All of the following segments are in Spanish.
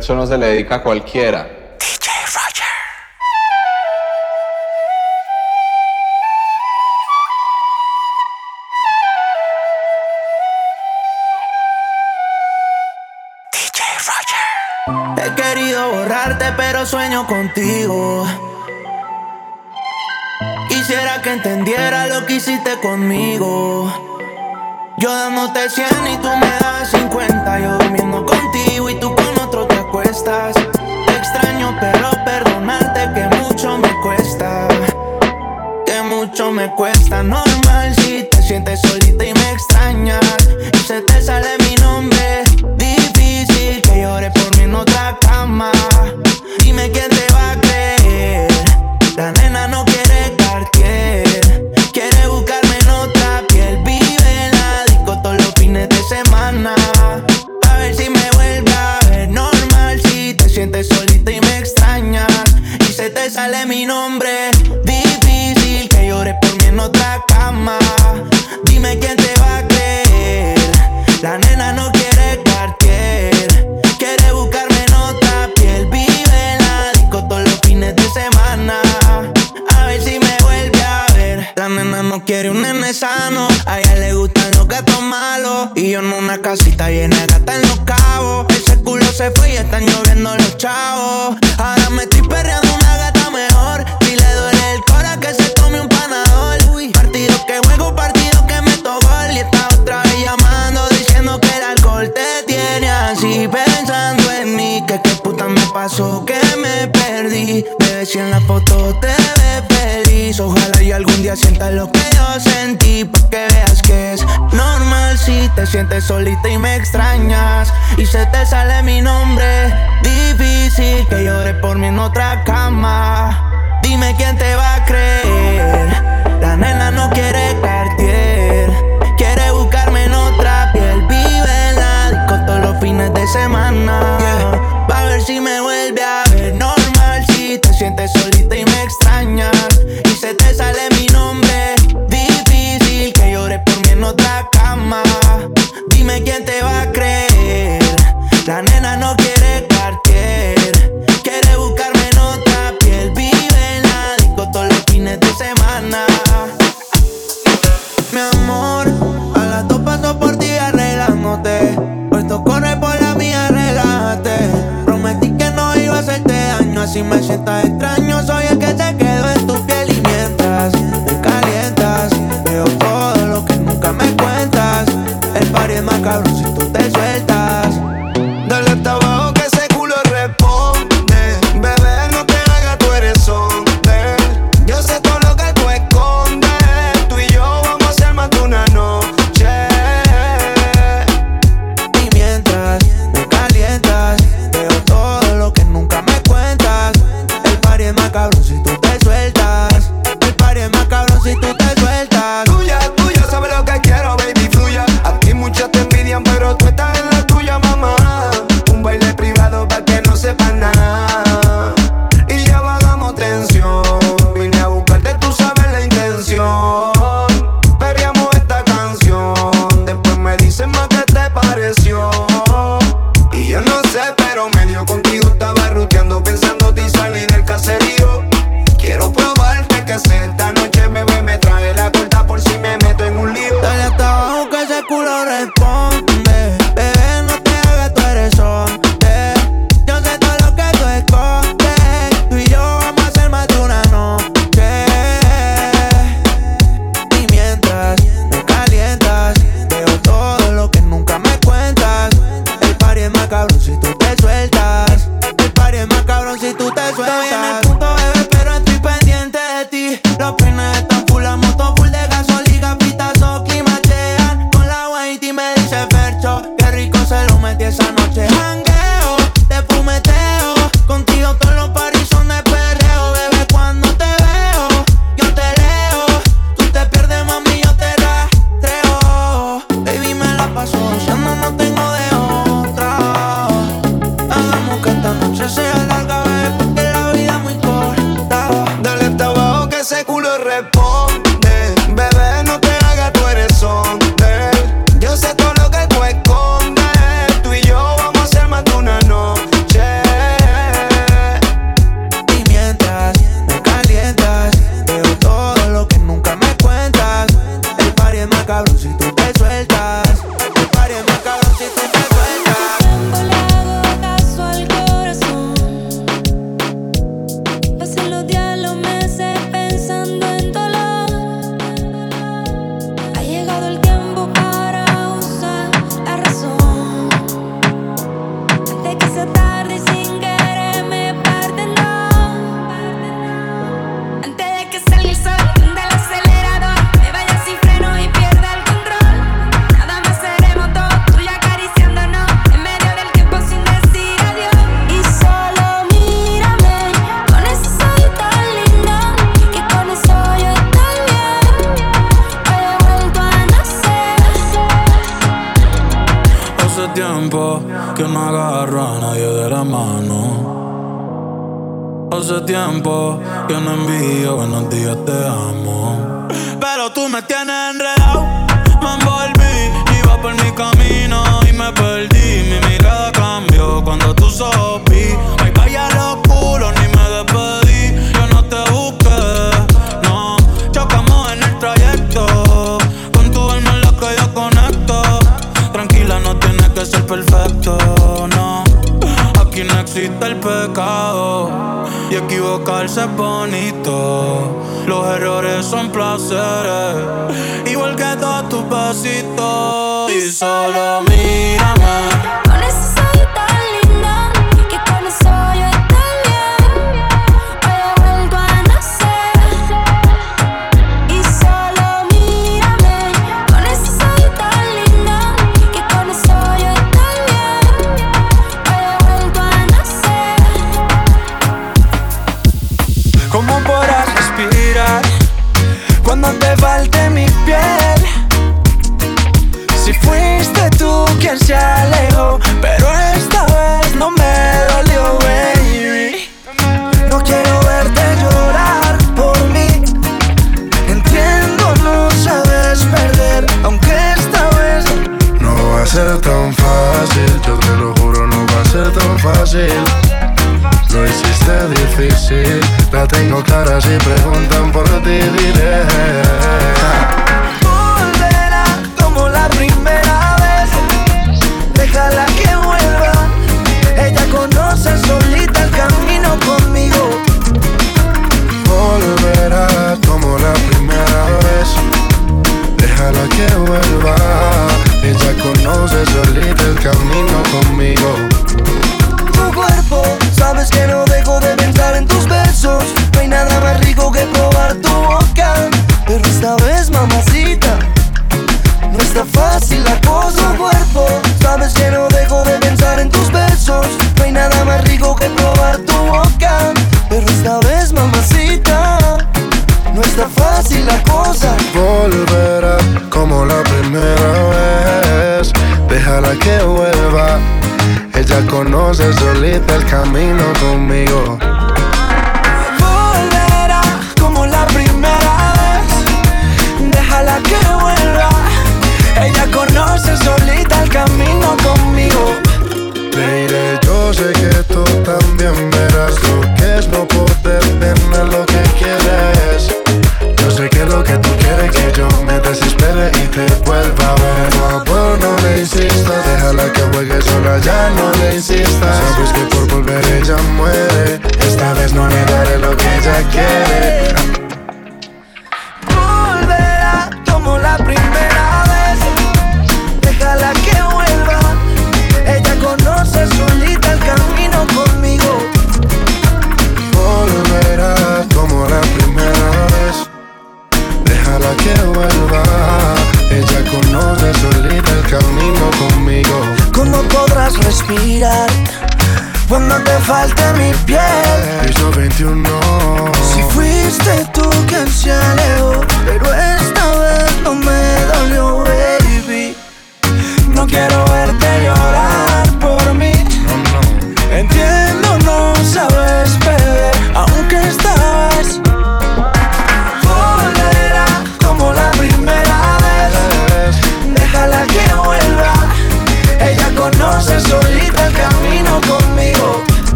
Eso no se le dedica a cualquiera. He querido borrarte, pero sueño contigo. Quisiera que entendiera lo que hiciste conmigo. Yo dándote 100 y tú me das 50. Yo durmiendo contigo y tú conmigo te acuestas. Te extraño, pero perdonarte que mucho me cuesta. Que mucho me cuesta. Normal si te sientes solita y me extrañas. Y se te sale mi nombre. Difícil que llores por mí en otra cama. Dime quién te sientes solita y me extrañas. Y se te sale mi nombre. Difícil que llores por mí en otra cama. Dime quién te va a creer. La nena no quiere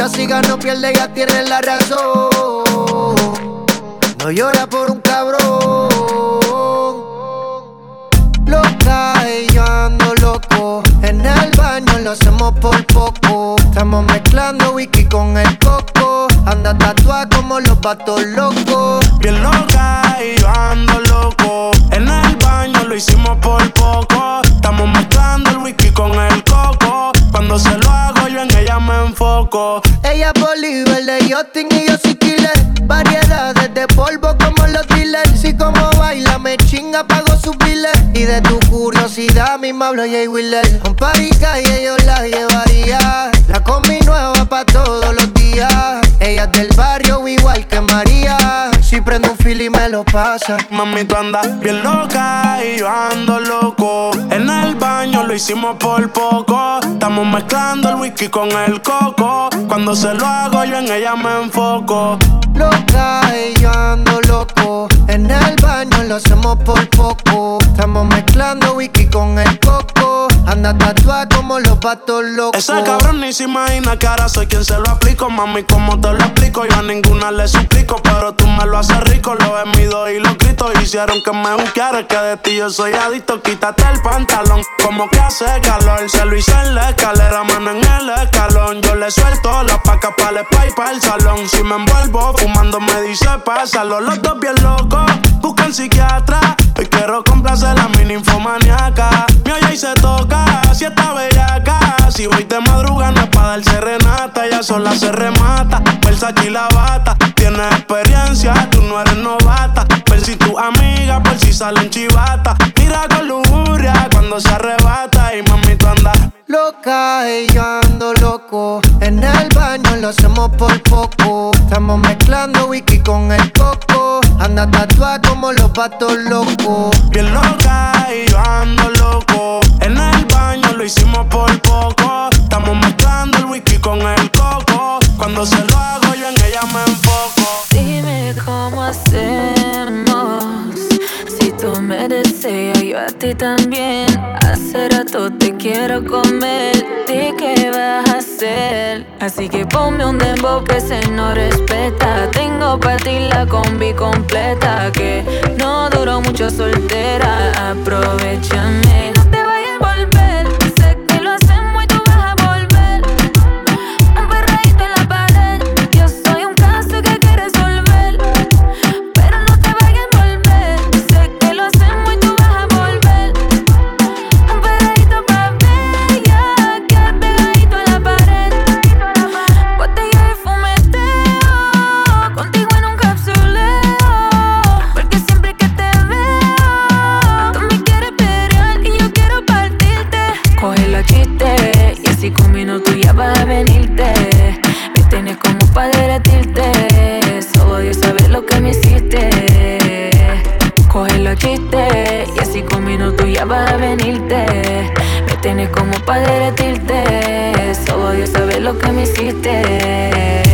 visión. No importa si gana o pierde, ella tiene la razón. No llora por un cabrón. Loca y ando loco. En el baño lo hacemos por poco. Estamos mezclando whisky con el coco. Anda tatuada como los patos locos. Bien loca y yo ando loco. En el baño lo hicimos por poco. Ella es Bolívar de yachting y yo soy killer. Variedades de polvo como los dealers. Si como baila me chinga, pago su biles. Y de tu curiosidad misma hablo Jay Wheeler. Un party calle yo la llevaría. La combi nueva pa' todos los días. Ella es del barrio igual que María. Si prendo un fil y me lo pasa. Mami, tú andas bien loca y yo ando hicimos por poco. Estamos mezclando el whisky con el coco. Cuando se lo hago, yo en ella me enfoco. Loca y yo ando loco. En el baño lo hacemos por poco. Estamos mezclando whisky con el coco. Anda tatuada como los patos locos. Ese cabrón ni se imagina que ahora soy quien se lo aplico. Mami, como te lo explico? Yo a ninguna le suplico. Pero tú me lo haces rico. Lo he mido y los gritos hicieron que me buscara. Que de ti yo soy adicto. Quítate el pantalón. Como que hace calor. Se lo hice en la escalera, mano en el escalón. Yo le suelto la paca para el spa para el salón. Si me envuelvo fumando, me dice pásalo. Los dos bien locos. Buscan psiquiatra. Hoy quiero complacer a mi ninfomaniaca. Mi y se toca. Si está bellaca. Si voy de madruga no es pa' dar serenata. Ella sola se remata. Versace y la bata. Tienes experiencia, tú no eres novata. Ven si tu amiga por si salen chivata. Mira con lujuria cuando se arrebata. Y mami, tú andas Loca y yo ando loco. En el baño lo hacemos por poco. Estamos mezclando whisky con el coco. Anda tatuada como los patos locos. bien loca y yo ando loco. En el baño lo hicimos por poco. Estamos mezclando el whisky con el coco. Cuando se lo hago, yo en ella me enfoco. Dime cómo hacemos. Si tú me deseas, yo a ti también. Hace rato te quiero comer. Di qué vas a hacer. Así que ponme un dembow que se no respeta. Tengo para ti la combi completa. Que no duró mucho soltera. Aprovechame. No te vayas a volver. ya a venirte. Me tienes como para derretirte. Solo Dios sabe lo que me hiciste.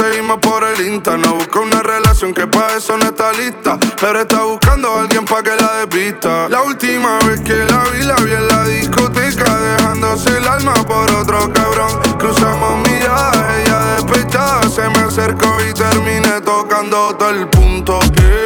seguimos por el Insta. No busca una relación que para eso no está lista. Pero está buscando a alguien para que la despista. La última vez que la vi, la vi en la discoteca. Dejándose el alma por otro cabrón. Cruzamos miradas, ella despechada. Se me acercó y terminé tocando todo el punto. Yeah.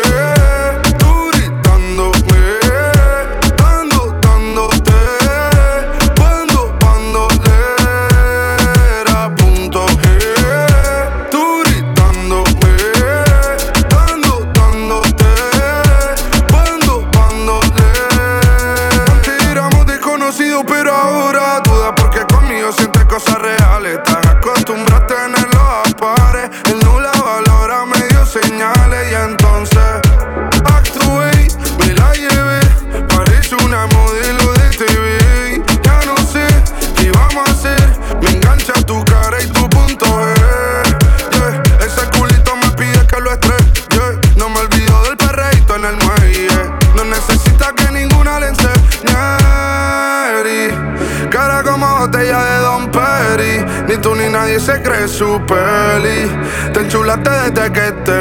su peli. Te enchulaste desde que te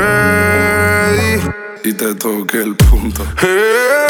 di. Y te toqué el punto. Eh,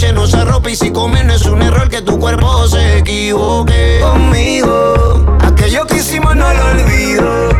noche nos arropa y si comen es un error que tu cuerpo se equivoque. Conmigo, aquello que hicimos no lo olvido.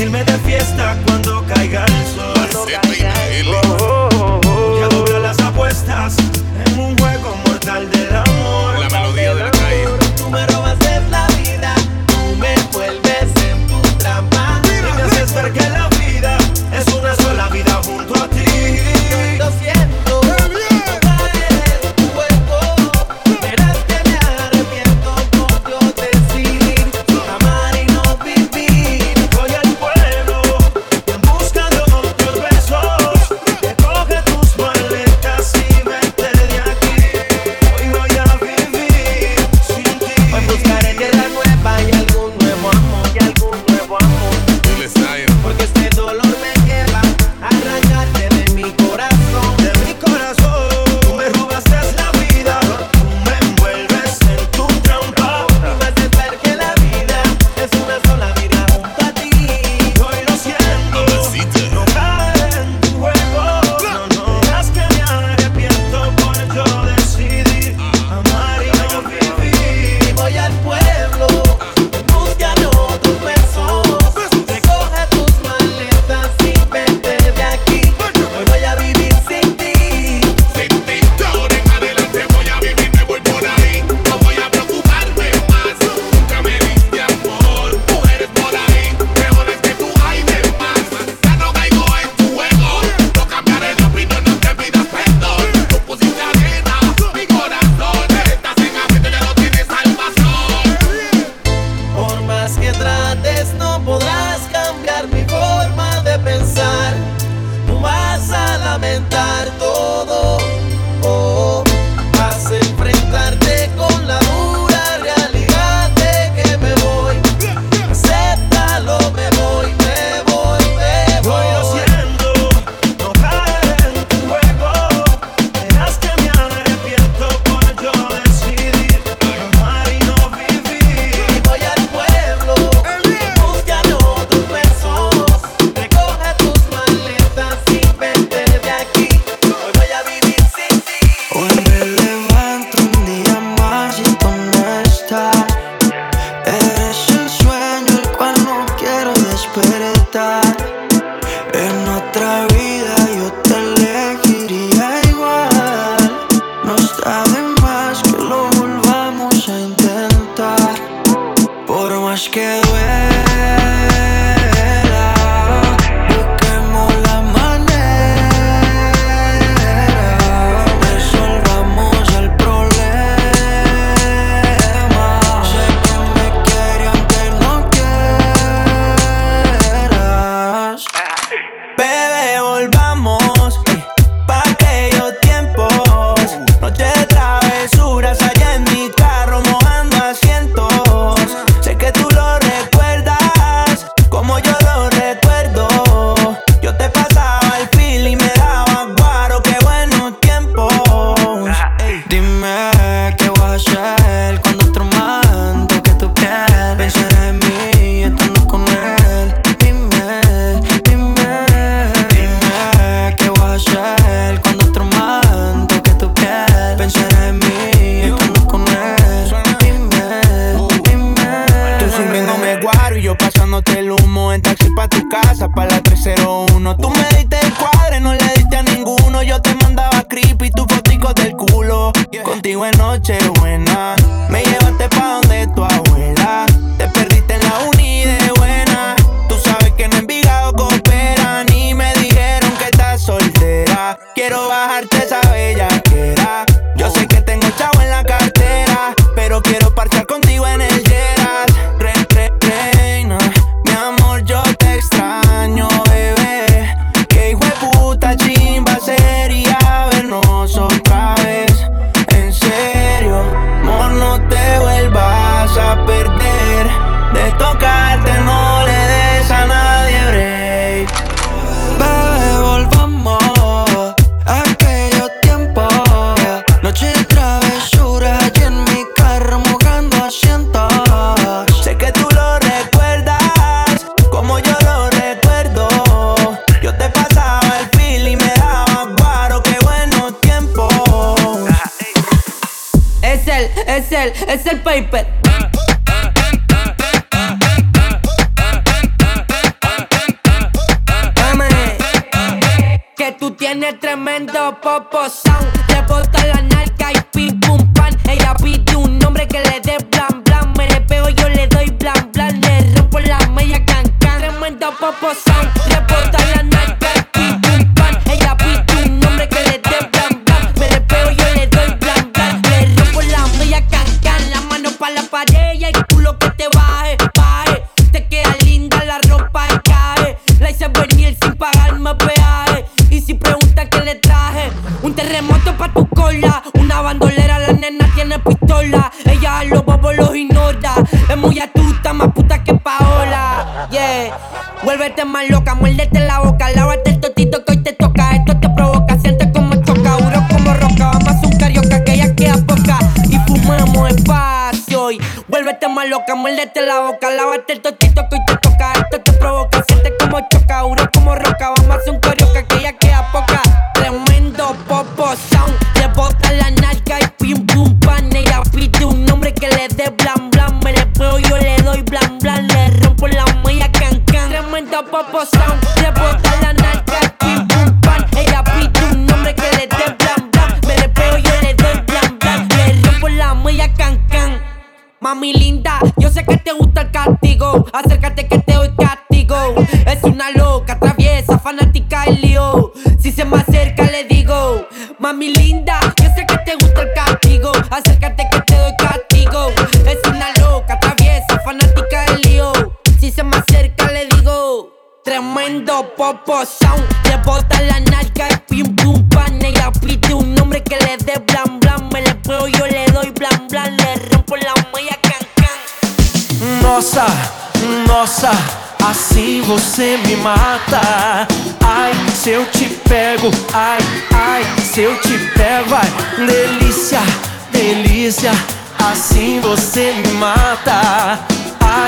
irme de fiesta cuando caiga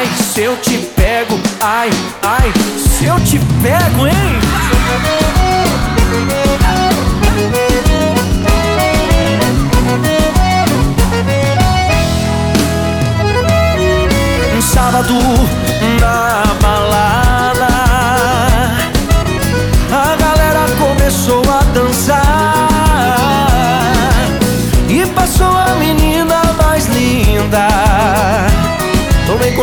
Ai, se eu te pego, ai, ai, se eu te pego, hein? Um sábado na balada, a galera começou a dançar e passou a menina mais linda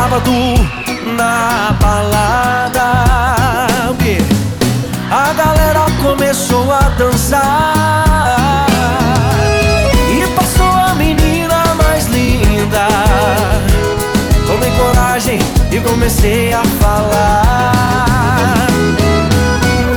Sábado na balada, a galera começou a dançar e passou a menina mais linda. Tomei coragem e comecei a falar.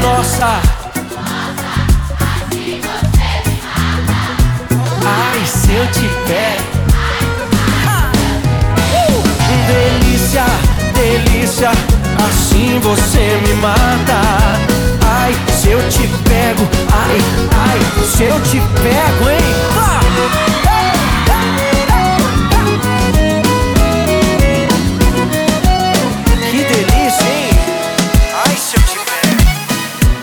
Nossa. Ai, se eu te pego. Uh! Delícia, delícia, assim você me mata. Ai, se eu te pego, ai, ai, se eu te pego, hein? Ah!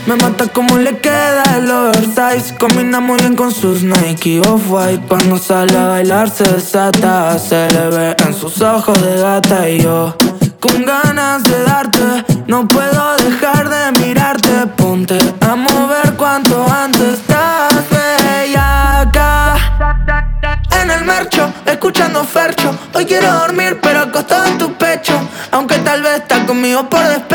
Me mata como le queda el oversize. Combina muy bien con sus Nike Off-White. Cuando sale a bailar se desata Se le ve en sus ojos de gata. Y yo con ganas de darte No puedo dejar de mirarte. Ponte a mover cuanto antes. Estás acá. En el mercho, escuchando Fercho. Hoy quiero dormir pero acostado en tu pecho. Aunque tal vez estás conmigo por despecho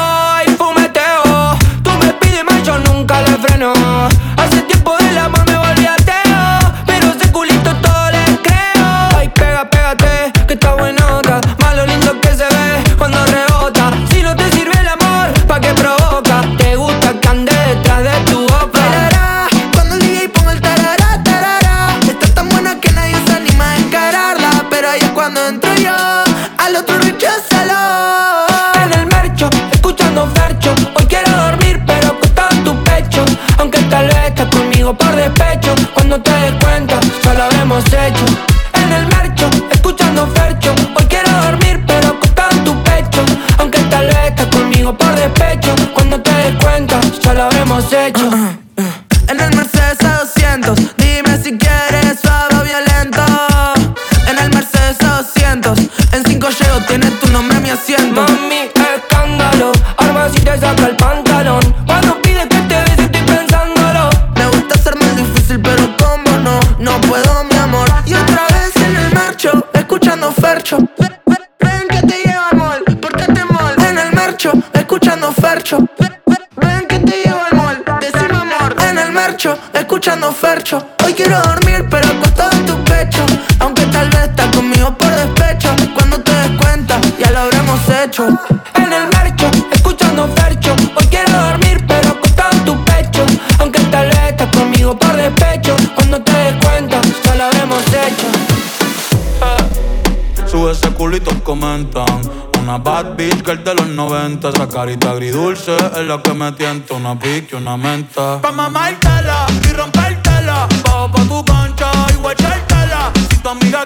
escuchando Fercho Una bad bitch girl de los 90. Esa carita agridulce es la que me tienta. Una pique, una menta. Pa' mamártela y rompértela. Bajo pa' tu concha y guachártela. Si tu amiga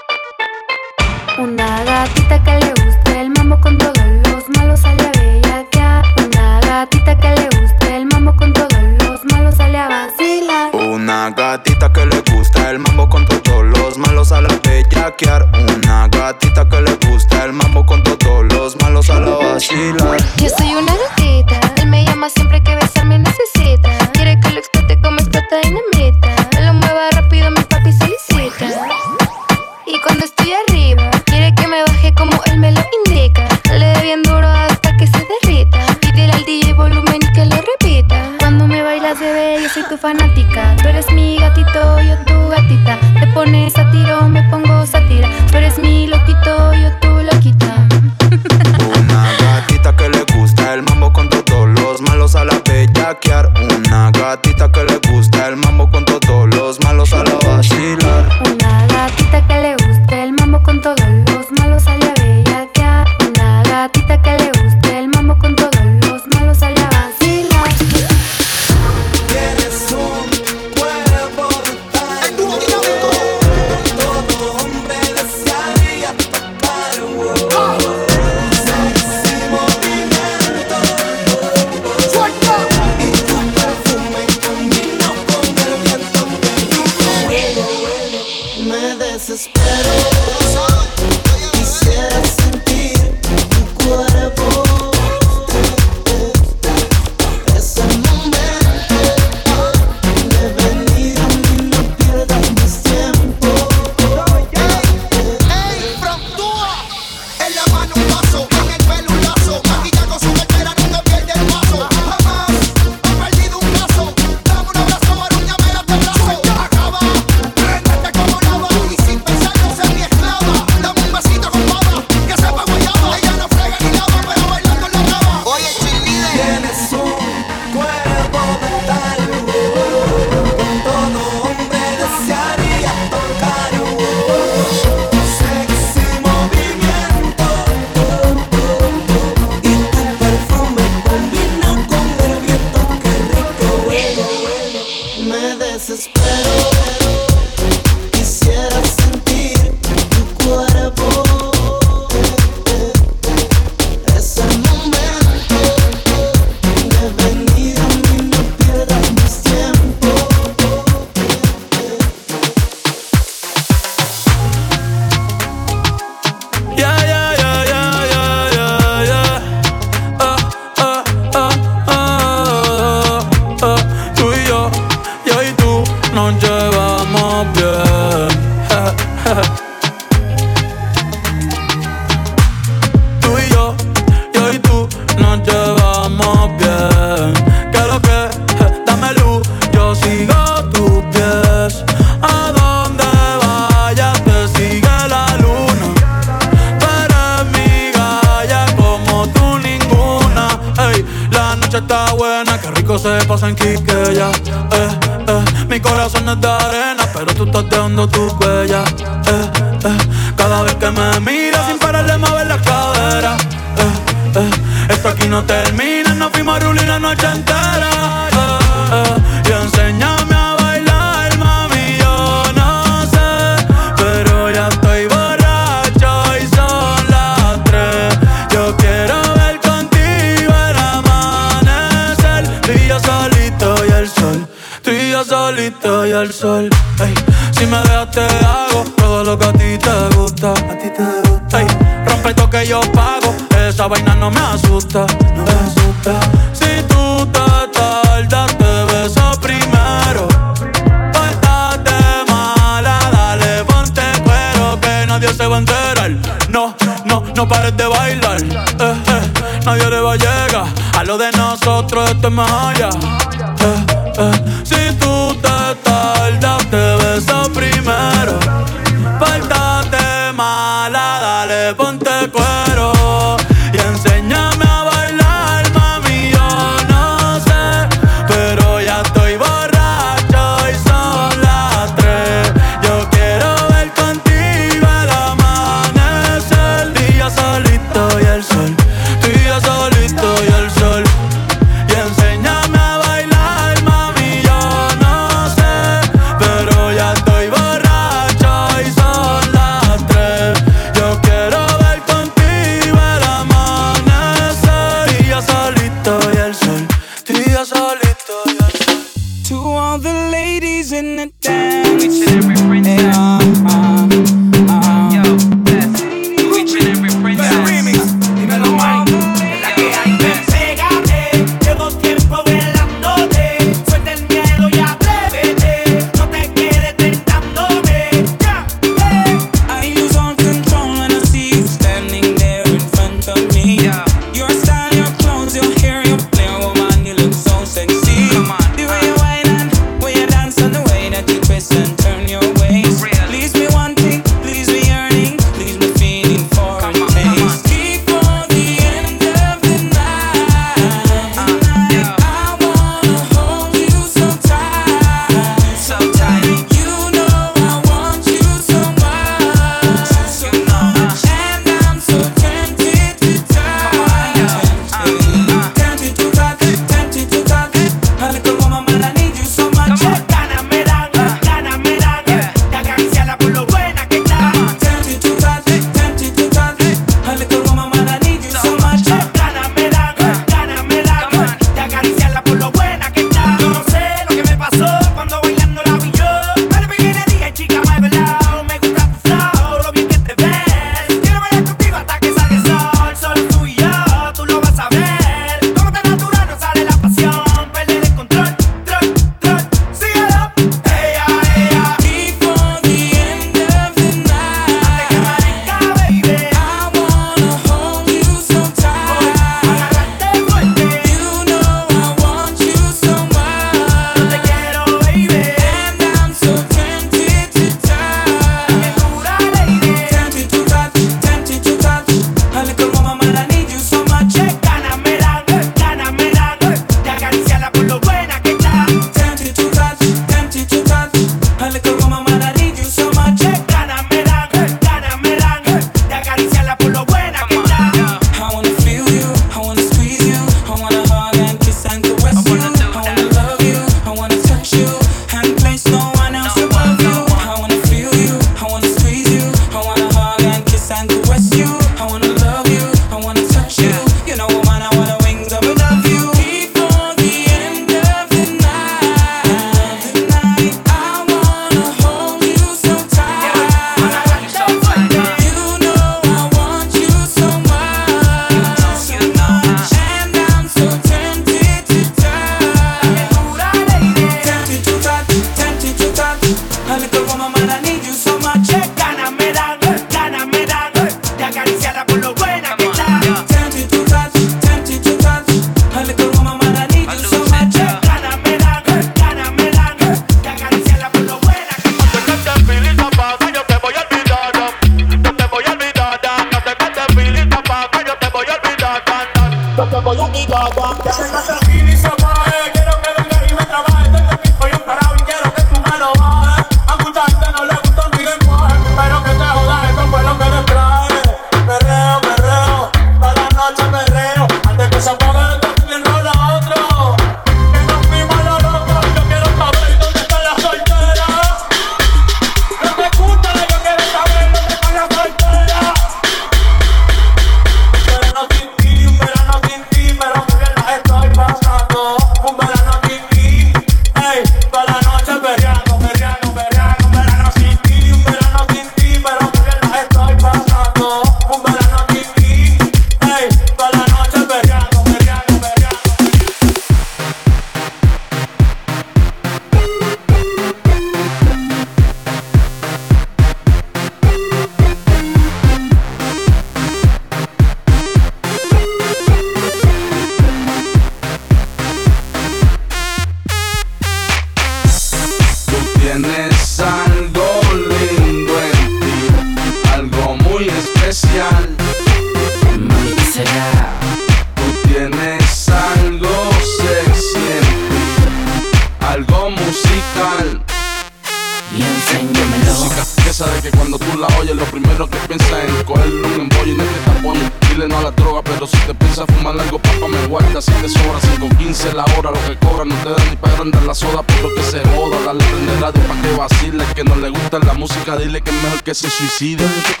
se suicide.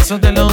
Eso te lo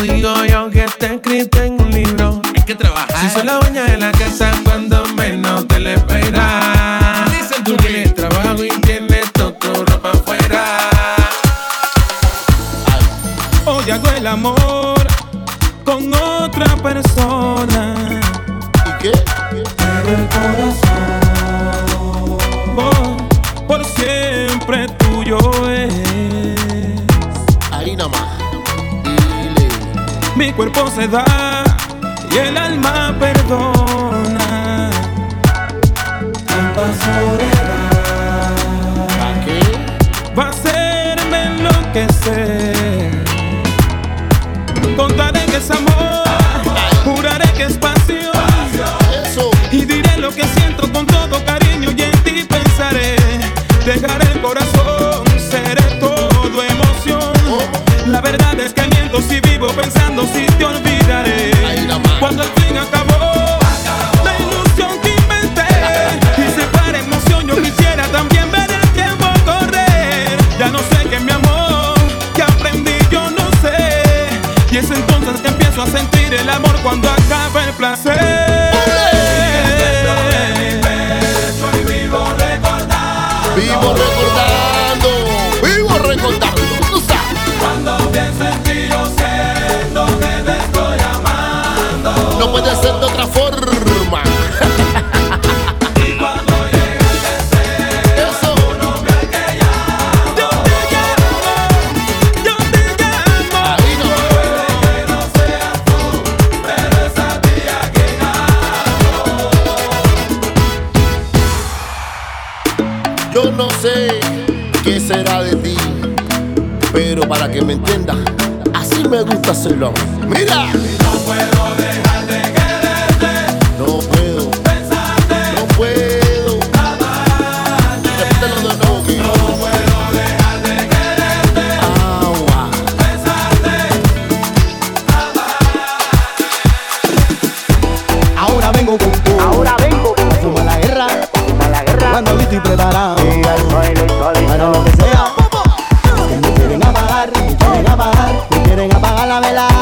la vela.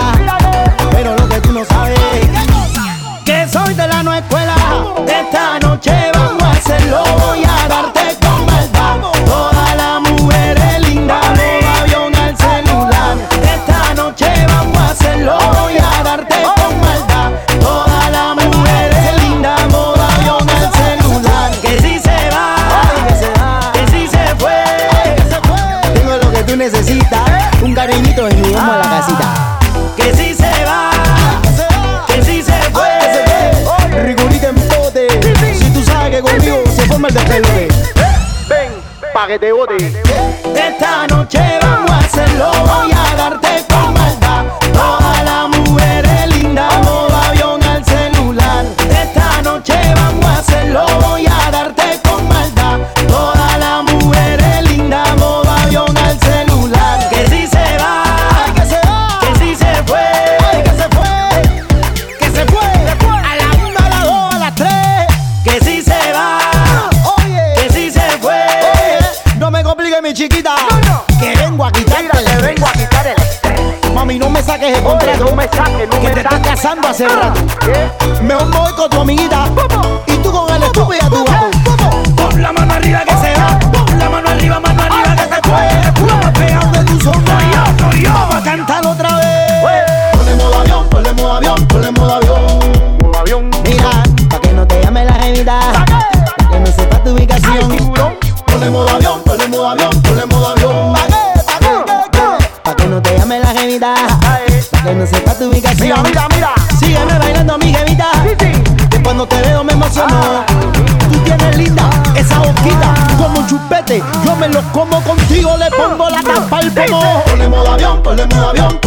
me los como contigo, le pongo la tapa al pomo. Ponle modo avión, ponle modo avión.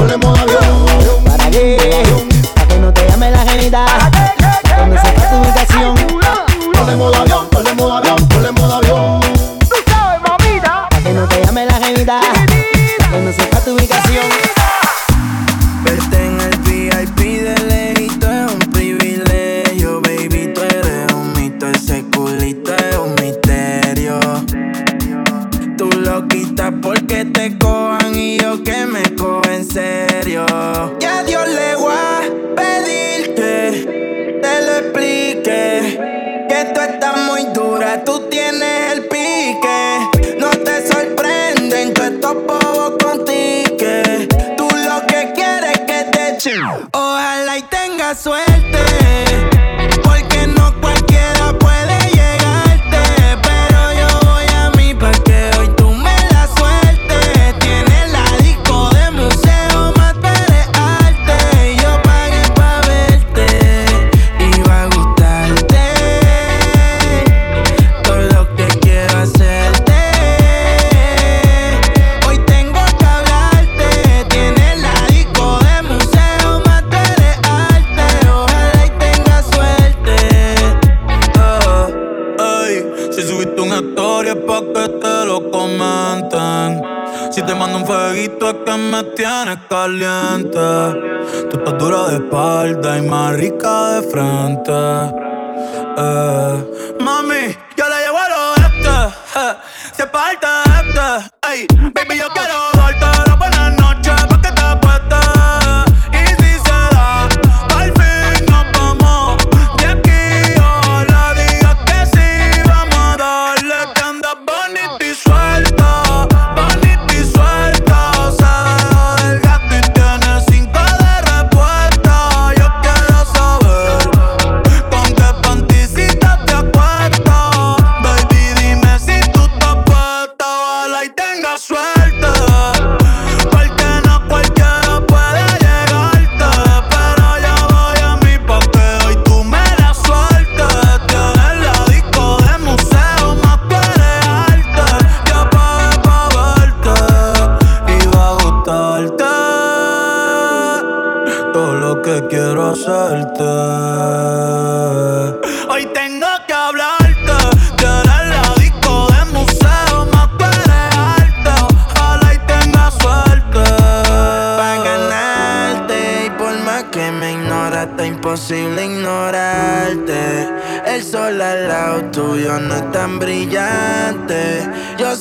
Baby, yo quiero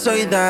soy da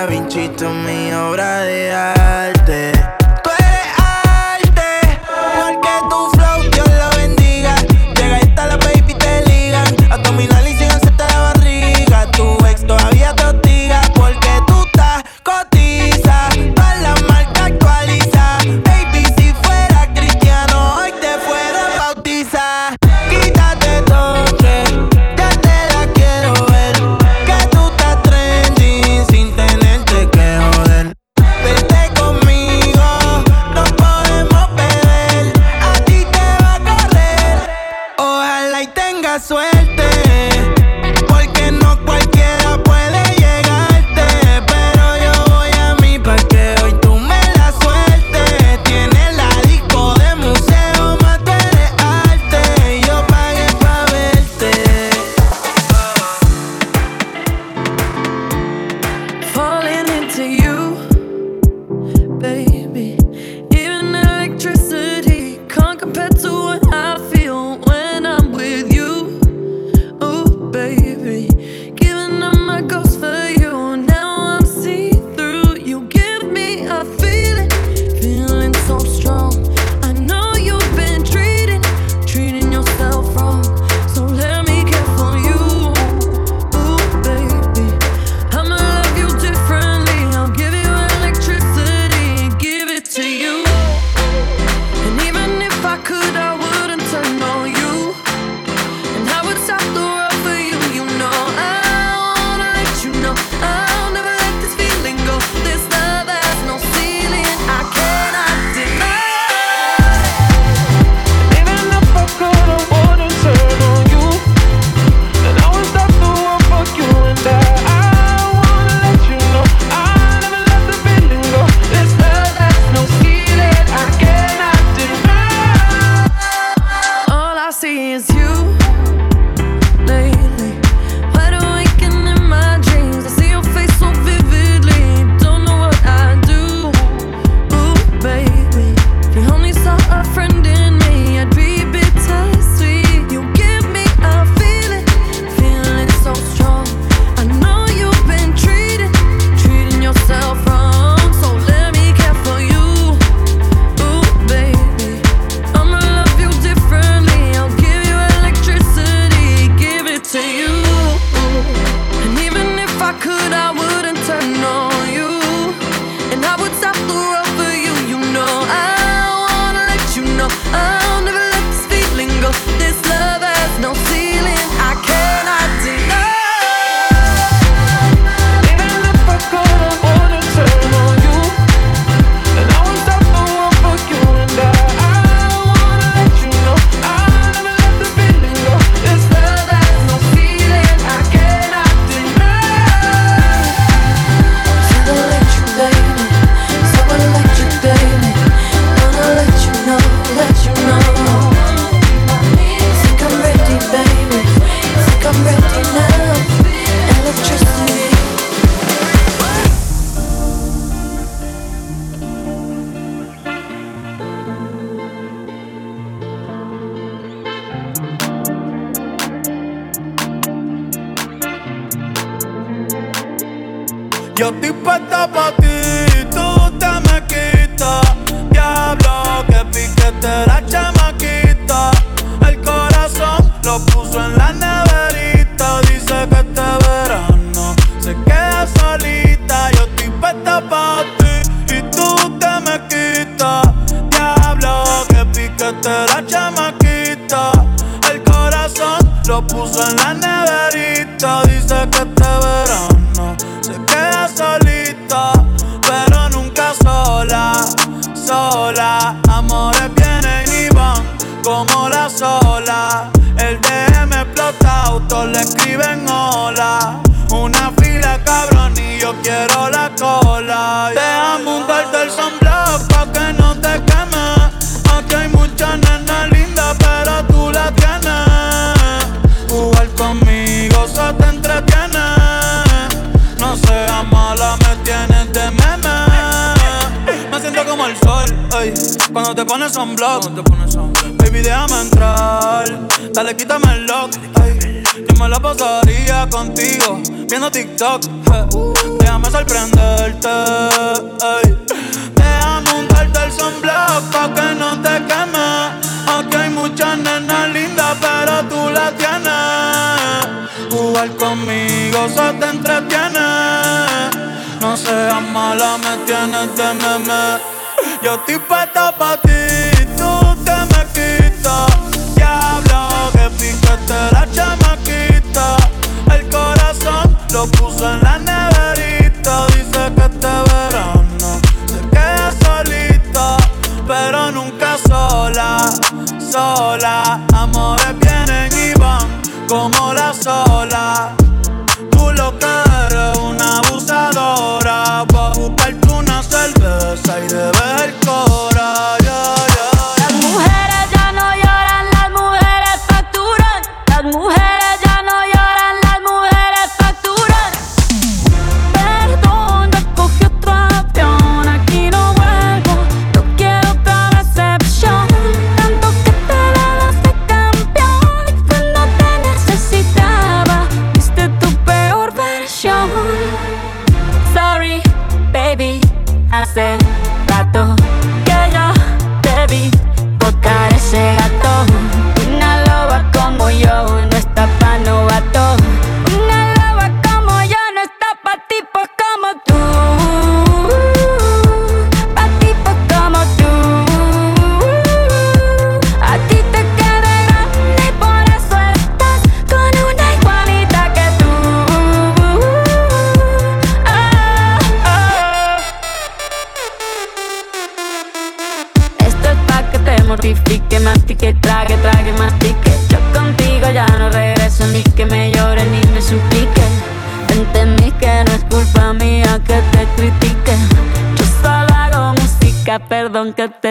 talk.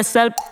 myself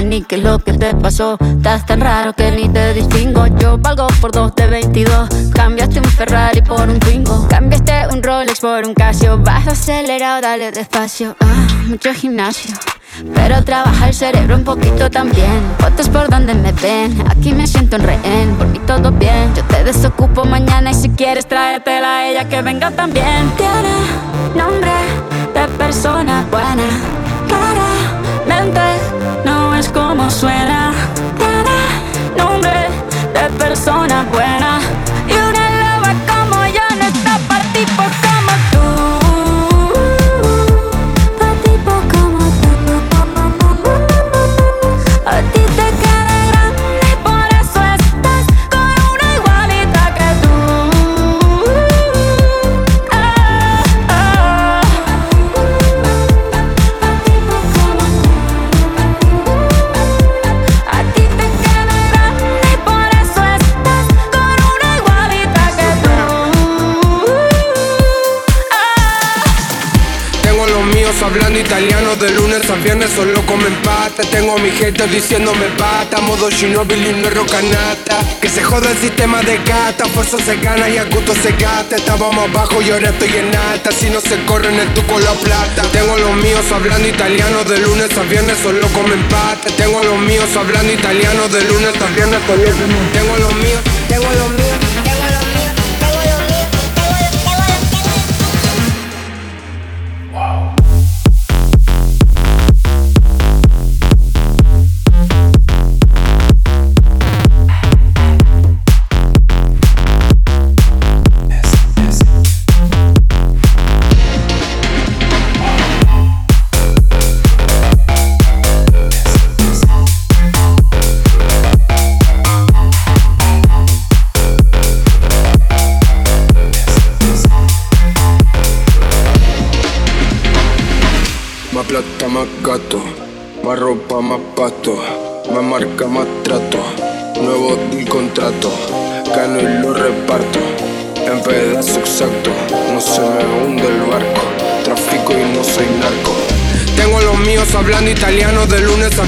ni qué es lo que te pasó. Estás tan raro que ni te distingo. Yo valgo por dos de 22. Cambiaste un Ferrari por un Twingo. Cambiaste un Rolex por un Casio. Vas acelerado, dale despacio. Ah, mucho gimnasio. Pero trabaja el cerebro un poquito también. Fotos por donde me ven, aquí me siento en rehén. Por mí todo bien, yo te desocupo mañana. Y si quieres traértela a ella, que venga también. Tiene nombre de persona buena cómo suena. Tiene nombre de persona buena. Italiano de lunes a viernes solo comen pata. Tengo a mi gente diciéndome pata, modo Shinobi y no rocanata. Que se joda el sistema de gata, fuerza se gana y a gusto se gasta. Estábamos abajo y ahora estoy en alta, si no se corren el tuco la plata. Tengo a los míos hablando italiano de lunes a viernes solo comen pata. Tengo a los míos hablando italiano de lunes a viernes solo Tengo a los míos, tengo a los míos. Cotó.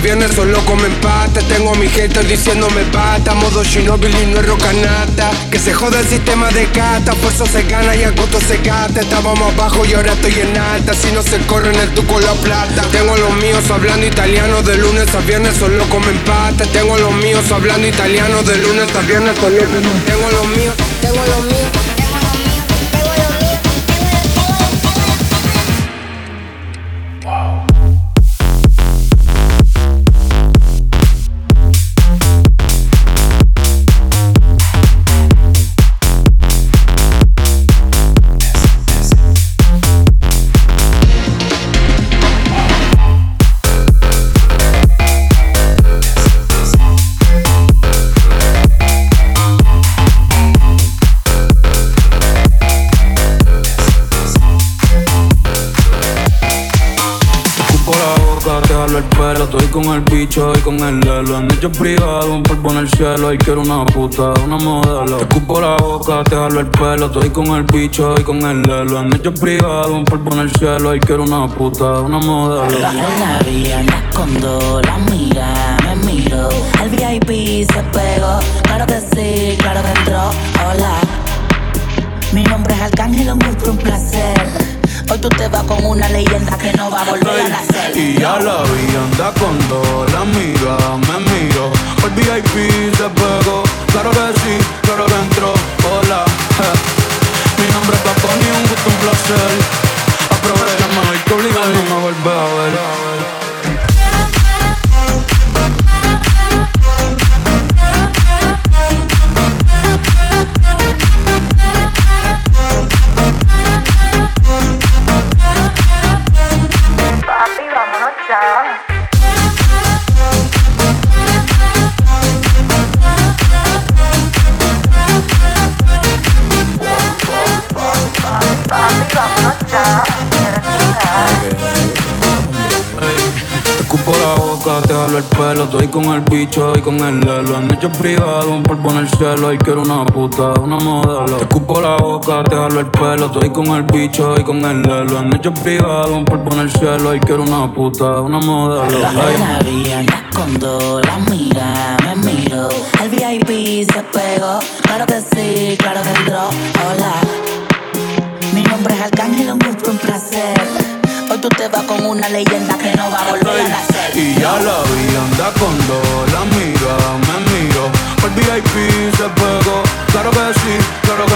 Viernes solo comen pata Tengo a mi gente diciéndome pata. Modo Shinobi y no es rocanata. Que se joda el sistema de cata. Fuerza se gana y a gusto se gasta. Estábamos abajo y ahora estoy en alta. Si no se corre en el tuco la plata. Tengo los míos hablando italiano. De lunes a viernes solo comen pata Tengo los míos hablando italiano. De lunes a viernes solo comen Tengo a los míos, tengo a los míos y con el lelo. Han hecho privado, un polvo en el cielo. Y quiero una puta, una modelo. Te escupo la boca, te jalo el pelo. Estoy con el bicho y con el lelo. Han hecho privado, un polvo en el cielo. Y quiero una puta, una modelo. La la vía, cuando la mira, me miro. El VIP se pegó, claro que sí, claro que entró. Hola, mi nombre es Arcángel, un gusto, un placer. Hoy tú te vas con una leyenda que no va a volver a nacer. Y ya la vi, anda cuando la amiga me miro. El VIP se pegó, claro que sí, claro que entró. Hola, mi nombre es Paco, ni un gusto, un placer. Aprovecha, más y te obligan no me vuelve a ver. Te jalo el pelo. Estoy con el bicho y con el lelo. Han hecho privado, en el cielo. Y quiero una puta, una modelo. Te escupo la boca, te jalo el pelo. Estoy con el bicho y con el lelo. Han hecho privado, en el cielo. Y quiero una puta, una modelo. La la cuando la mira, me miro. El VIP se pegó, claro que sí, claro que entró. Hola, mi nombre es Arcángel, un gusto, un placer. Tú te vas con una leyenda que no va a volver a nacer. Y ya la vi, anda cuando la mira, me miro. El VIP se pegó, claro que sí, claro que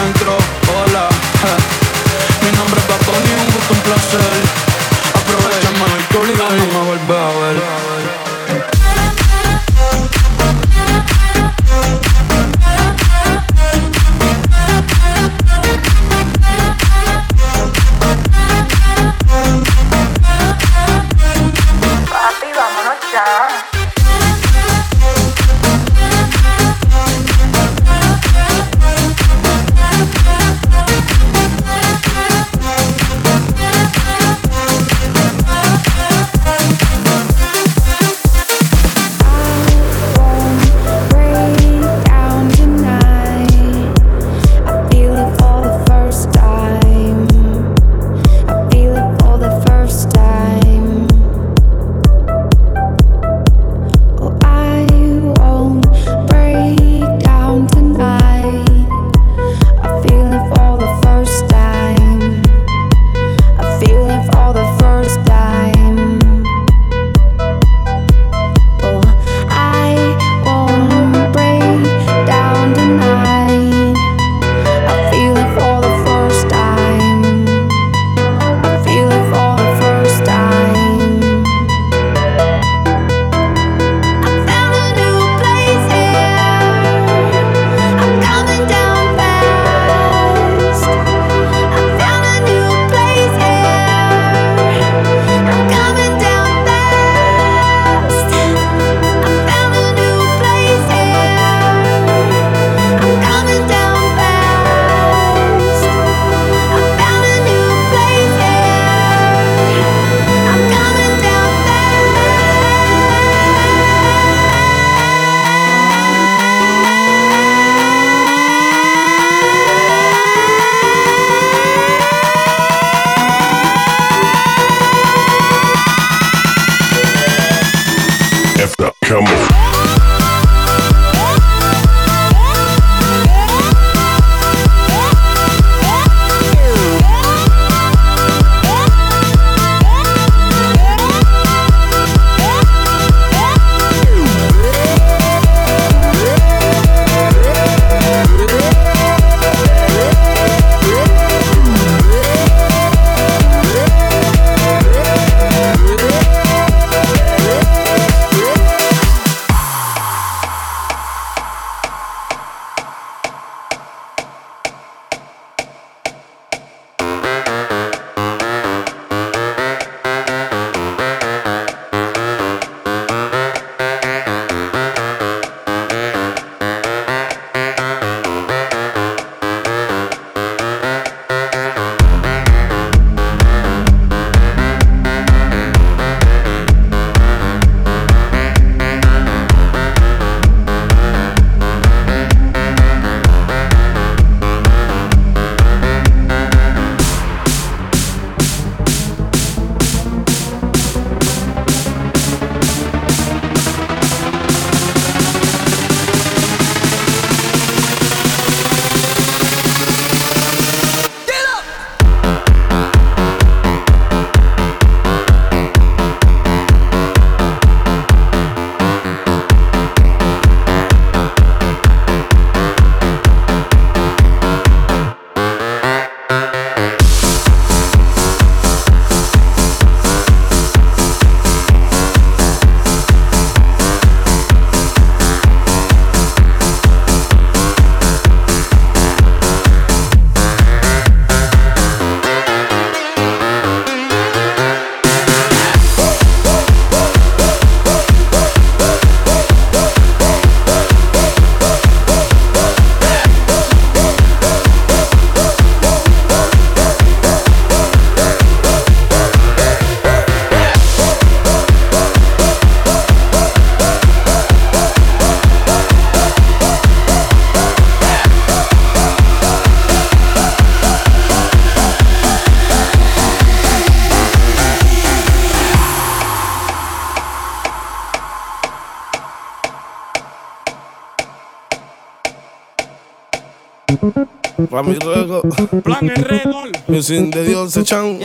Pa' mi ruego. Plan enredo. Mi sin de Dios se echan.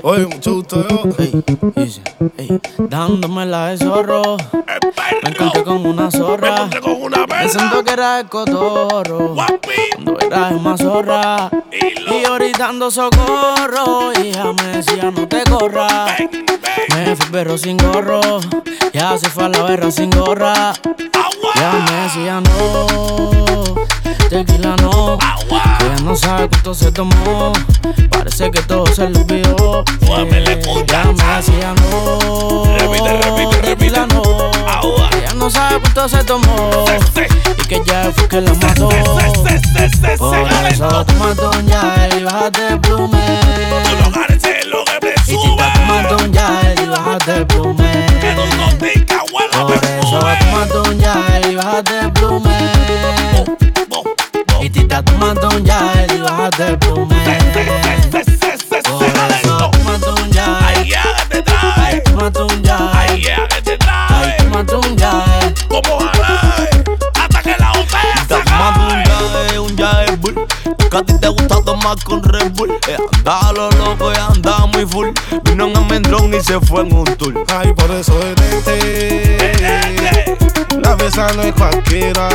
Oye, mucho gusto yo. Dándome de zorro. Me encontré con una zorra. Me siento que era el cotorro. Cuando era una zorra. Y ahorita ando socorro. Y ella me decía no te corras. Me fui perro sin gorro. Ya se fue a la berra sin gorra. Ya me decía no. Tequila no. Que ella no sabe cuánto se tomó. Parece que todo se le olvidó. Ya me decía no. Repite, repite, Tequila no. Que ella no sabe cuánto se tomó. Y que ya fue que la mató. Por eso toma doña y bájate el plume. Y tita toma doña y bájate el plume. Por eso toma doña y bájate el plume. Y tita toma doña y bájate el plume. Por eso toma doña y toma doña y toma doña Como hasta que la Te mando un yae, un yae bull. Que a ti te gusta tomar con Red Bull. Eh, andaba lo loco y andaba muy full. Vino en almendrón y se fue en un tour. Ay, por eso detente. La besa no es cualquiera.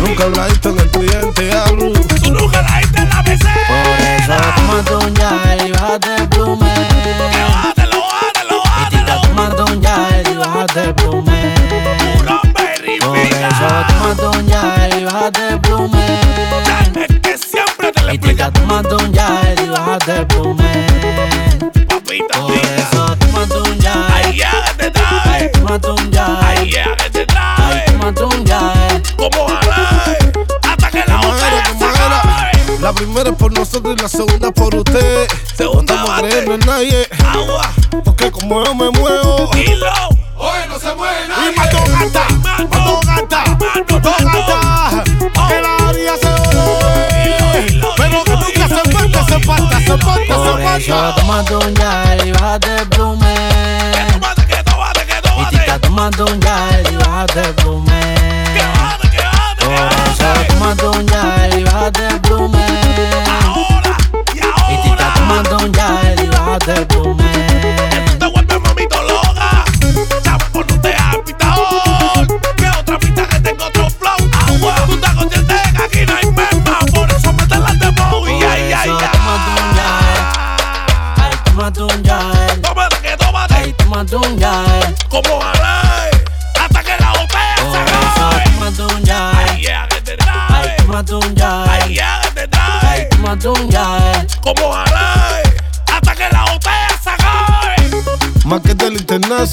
Nunca la diste en el cliente, hablo. Tú nunca la diste en la BC. Por eso toma doña y bájate el plume. Bájatelo, bájatelo, Y tita toma doña y bájate el plume. Por eso toma doña y bájate el plume. Que siempre te Y tita toma doña y bájate el plume. Papita, Por eso toma doña Ay, ya que te trae. Toma doña Ay, ya que te trae. Como jala. Hasta que la botella se acabe. La primera es por nosotros y la segunda por usted. Segunda no creerlo en nadie. Agua. Porque como yo me muevo. Hilo. Hoy no se mueve Y mató gata, mató gata, mató gata. Que la orilla se oye. Pero que nunca se falta, se falta, se falta, se Por eso falta. toma doña y bájate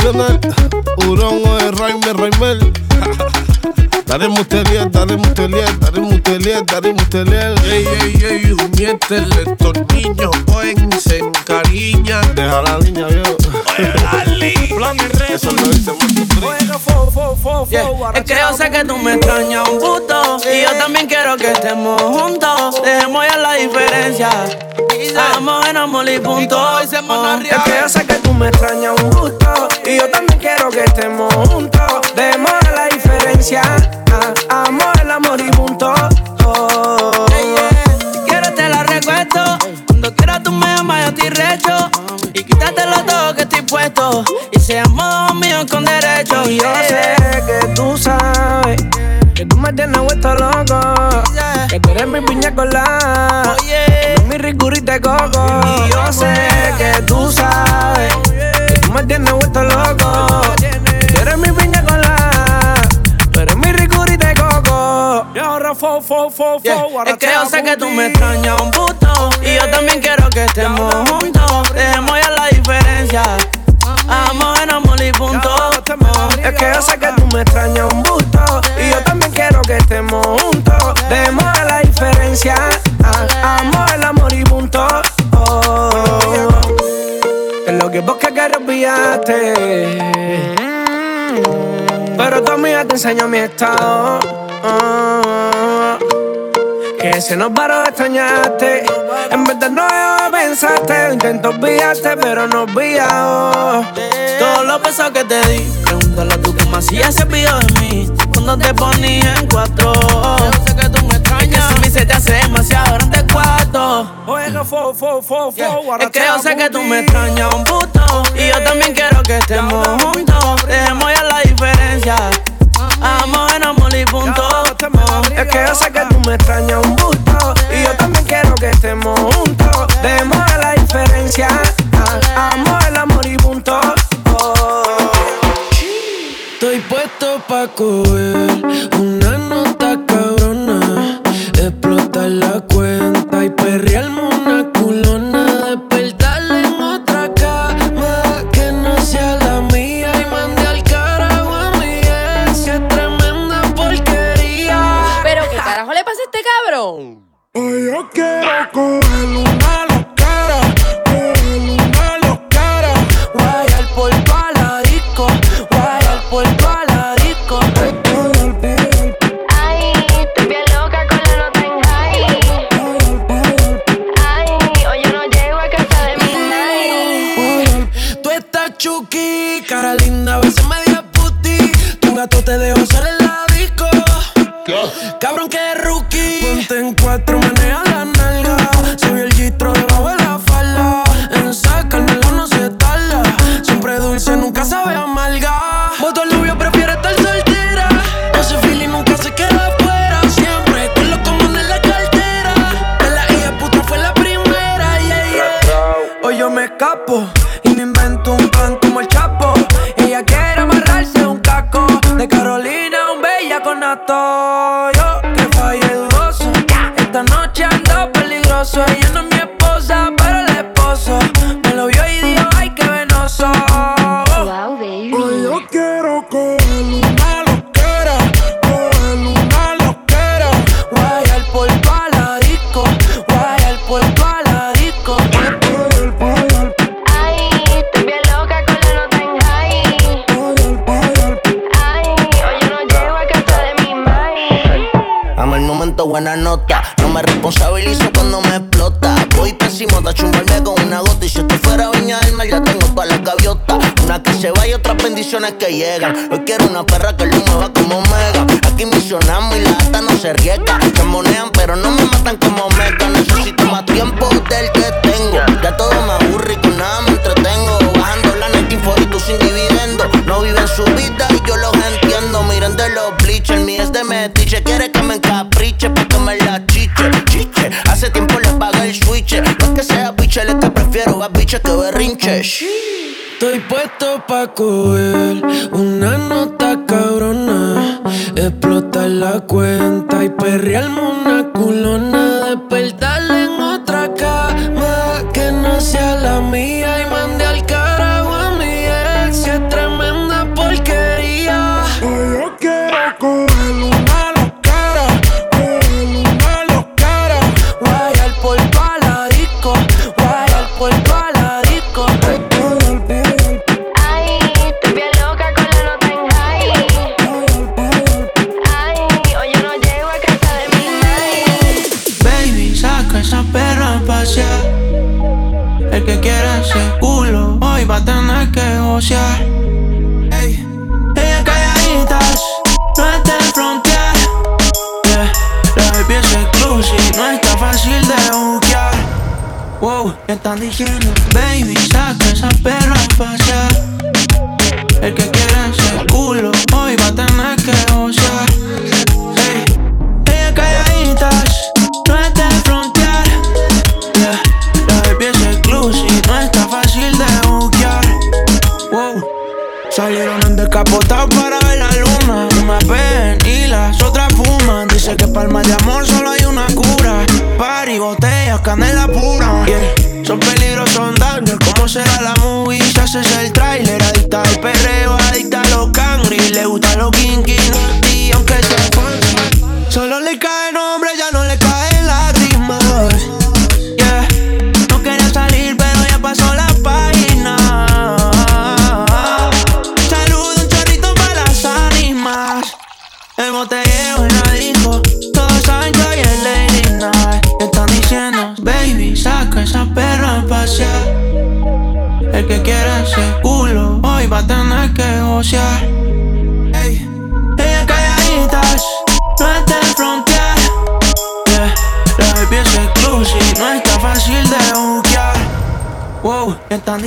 Internacional, Hurón o de Raimel, Raimel. Dale mutelier, dale mutelier, dale mutelier, dale mutelier. Ey, ey, ey, miéntele, estos niños cogen y se encariñan. Deja la niña, viejo. Plan y Eso lo dice Yeah. Es que yo sé que tú me extrañas un gusto Y yo también quiero que estemos juntos Dejemos ya la diferencia Estamos en amor y punto Oh, Es que yo sé que tú me extrañas un gusto Y yo también quiero que estemos juntos. Demos la diferencia ah, Amor, el amor y punto. Oh. Si quieres te la recuesto. Cuando quieras tú me llamas, yo estoy recho. Y quítatelo todo que estoy puesto. Y seamos míos con derecho Y yo sé que tú sabes Que tú me tienes vuelto loco Que tú eres mi piña colada. Tú eres mi ricurita de coco. Y yo sé que tú me extrañas un puto. Y yo también quiero que estemos juntos. Dejemos ya la diferencia. Amor en amor y punto. Es que yo sé que tú me extrañas un gusto Y yo también quiero que estemos juntos. Demos la diferencia. Amor, el amor y punto. Oh. Es lo que vos que quieres olvidarte Pero tu amiga te enseñó mi estado. oh. Se nos paró de extrañarte. En no debo de pensarte Intento olvidarte pero no olvidado Todos los besos que te di Pregúntale a tu cama si ya se olvidó de mí. Cuando te ponía en cuatro. Yo sé que tú me extrañas. Es que si mí se te hace demasiado grande cuarto Oiga, fo, fo, fo, fo Es que yo sé que tú me extrañas un puto. Y yo también quiero que estemos juntos. Dejemos ya la diferencia. Amor en amor y punto Es que yo sé que tú me extrañas un gusto Y yo también quiero que estemos juntos. Demos la diferencia Amor, el amor y punto. Oh. Estoy puesto pa' coger puesto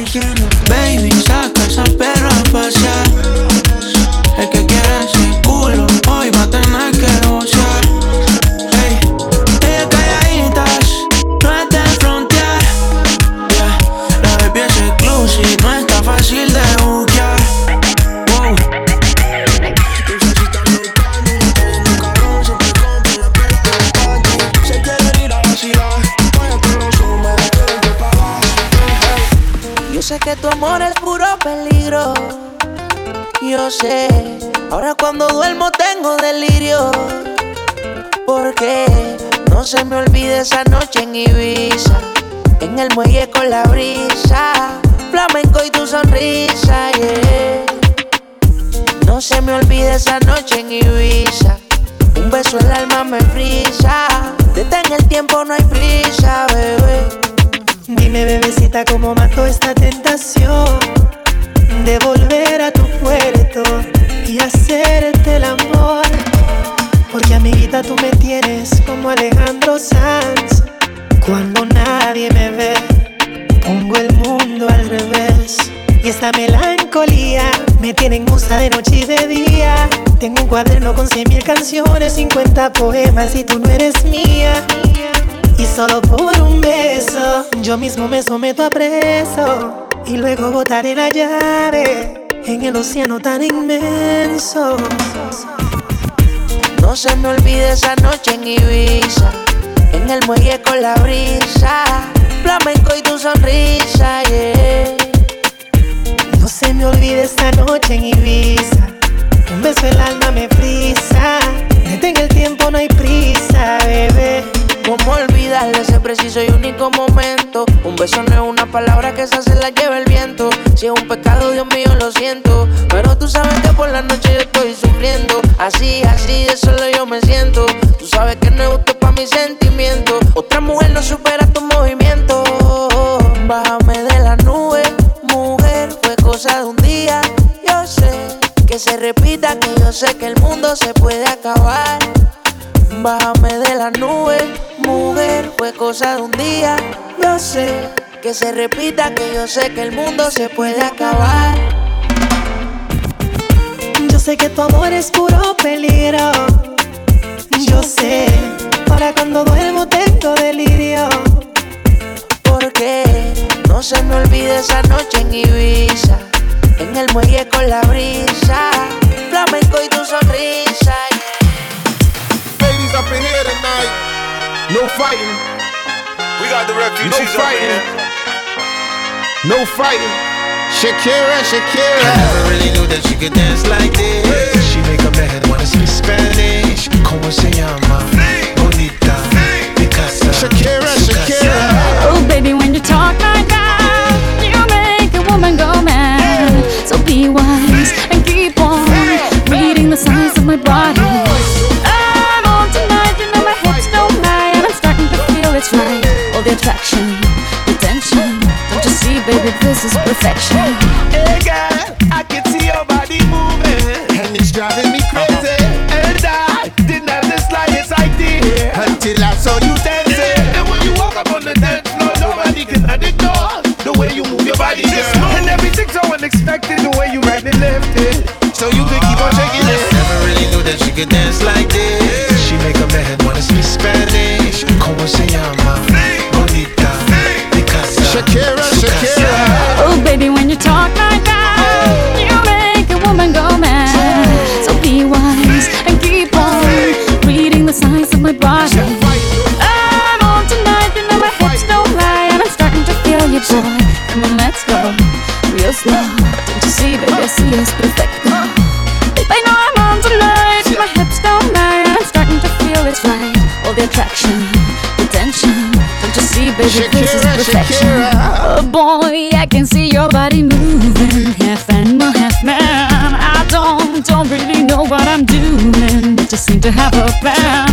¿qué están 50 poemas y tú no eres mía. Y solo por un beso, yo mismo me someto a preso. Y luego botaré la llave en el océano tan inmenso. No se me olvide esa noche en Ibiza. En el muelle con la brisa. Flamenco y tu sonrisa, yeah. No se me olvide esta noche en Ibiza. Un beso el alma me frisa. Detén el tiempo, no hay prisa, bebé. ¿Cómo olvidarle ese preciso y único momento? Un beso no es una palabra que esa se la lleva el viento. Si es un pecado, Dios mío, lo siento. Pero tú sabes que por la noche yo estoy sufriendo. Así, así, de solo yo me siento. Tú sabes que no es justo para mis sentimientos. Otra mujer no supera tu movimiento. Bájame de la nube, mujer, fue cosa de un que se repita, que yo sé que el mundo se puede acabar. Bájame de la nube, mujer, fue cosa de un día. Yo sé que se repita, que yo sé que el mundo se puede acabar. Yo sé que tu amor es puro peligro. Yo sé, para cuando duermo tengo delirio. Porque no se me olvide esa noche en Ibiza. En el muelle con la brisa. Flamenco y tu sonrisa. Ladies up in here tonight. No fighting. We got the refugees No up fighting. No fighting. Shakira, Shakira. I never really knew that she could dance like this. perfection. Oh boy, I can see your body moving, half animal, half man. I don't, don't really know what I'm doing, just seem to have a plan.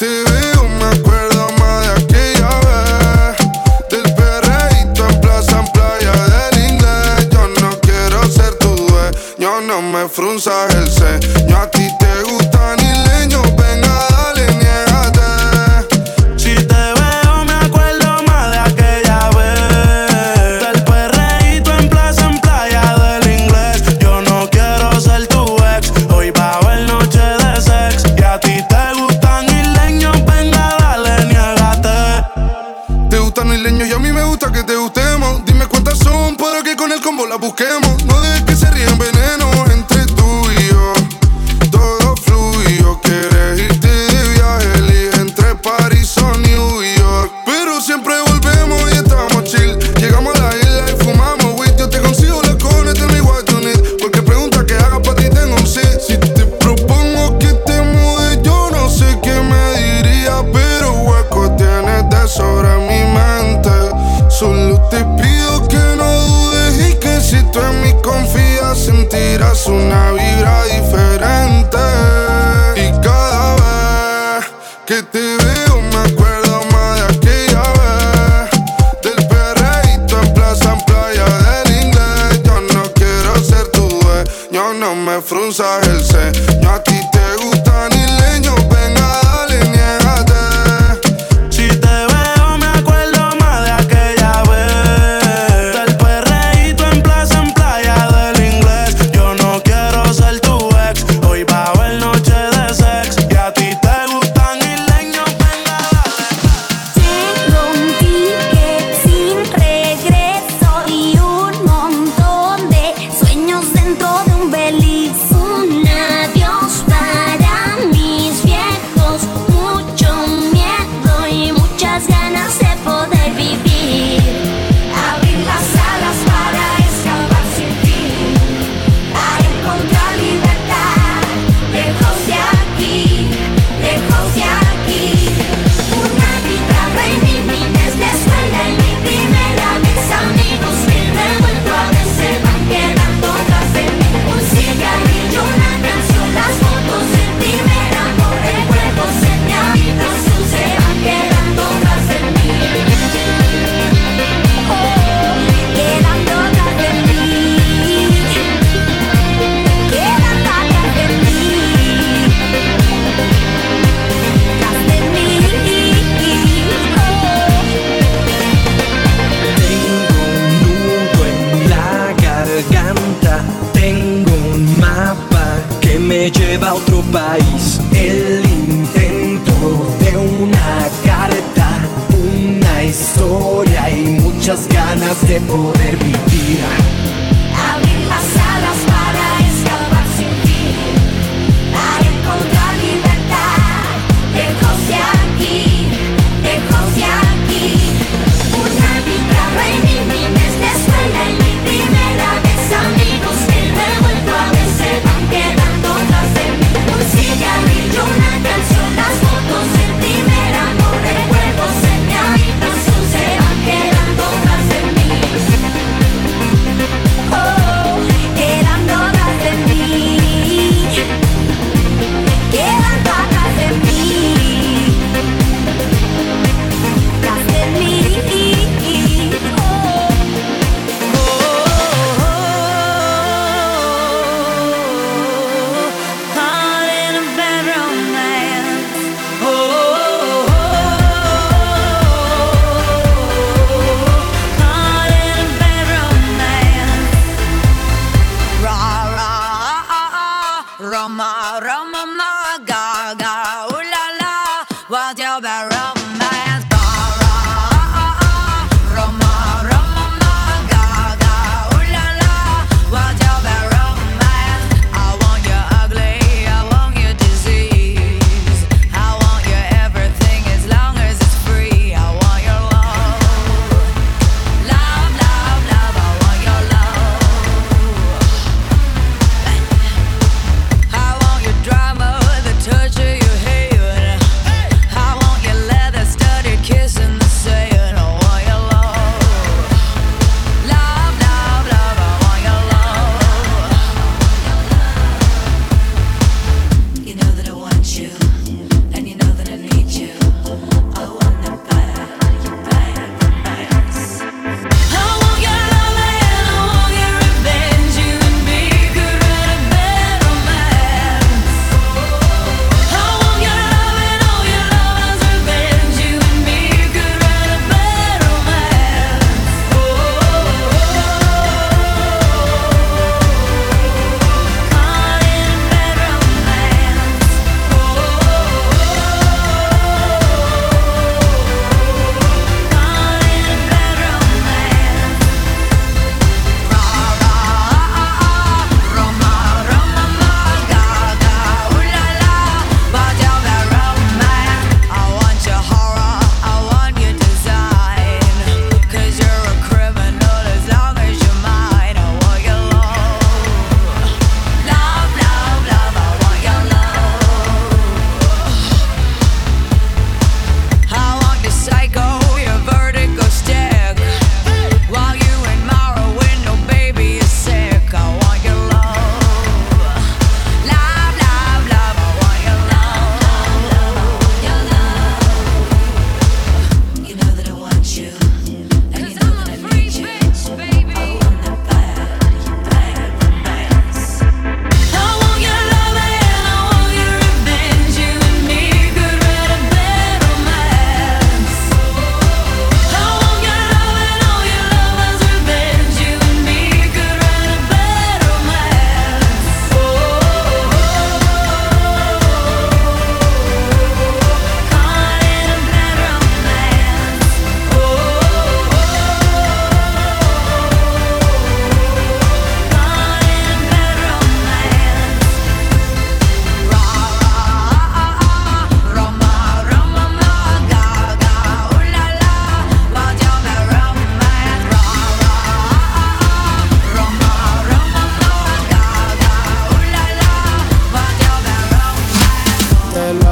Te veo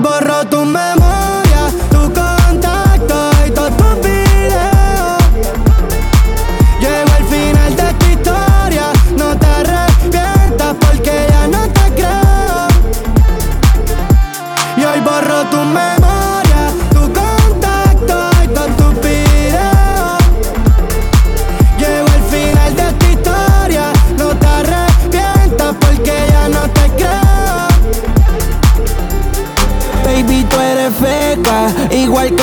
Hoy borro tu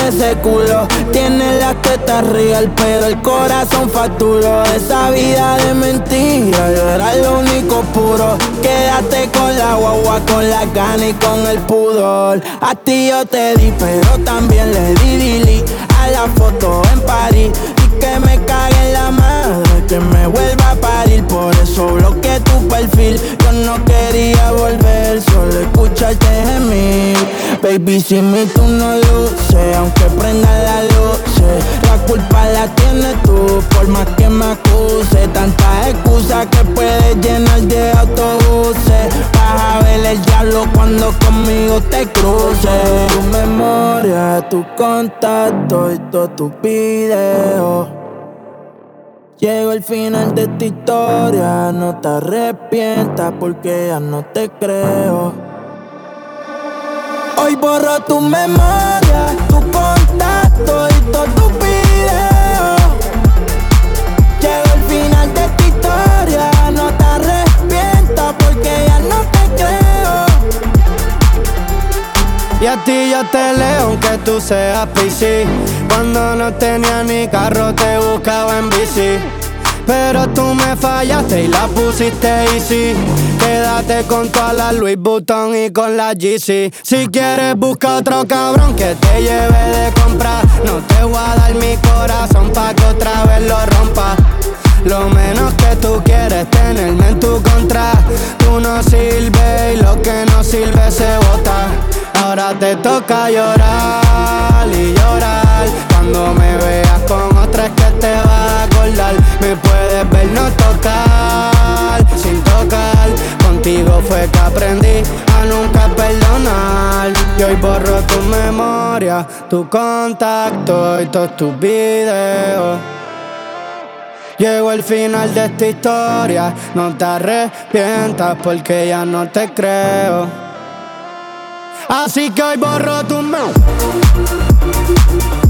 ese culo. Tienes las tetas real, pero el corazón facturó. Esa vida de mentira, era lo único puro. Quédate con la guagua, con la gana y con el pudor. A ti yo te di, pero también le di dili a la foto en París. Y que me cague en la madre, que me vuelva a parir. Por eso bloqueé tu perfil. Yo no quería volver, solo escucharte gemir. Baby, si mi tú no luces, aunque prenda la luz, la culpa la tienes tú, por más que me acuse. Tantas excusas que puedes llenar de autobuses. Vas a ver el cuando conmigo te cruces. Tu memoria, tu contacto y todos tus videos. Llego al final de esta historia, no te arrepientas porque ya no te creo. Hoy borro tu memoria, tu contacto y todos tus videos. Llego al final de esta historia, no te arrepientas porque ya no te creo. Y a ti yo te leo aunque tú seas PC Cuando no tenía ni carro te buscaba en bici. Pero tú me fallaste y la pusiste easy. Quédate con toda la Louis Vuitton y con la GC Si quieres busca otro cabrón que te lleve de compra. No te voy a dar mi corazón pa' que otra vez lo rompa. Lo menos que tú quieres tenerme en tu contra. Tú no sirves y lo que no sirve se bota. Ahora te toca llorar y llorar Cuando me veas con otra que te vas a acordar Me puedes ver no tocar, sin tocar Contigo fue que aprendí a nunca perdonar Y hoy borro tu memoria, tu contacto y todos tus videos Llegó el final de esta historia, no te arrepientas porque ya no te creo. Así que hoy borro tu memoria.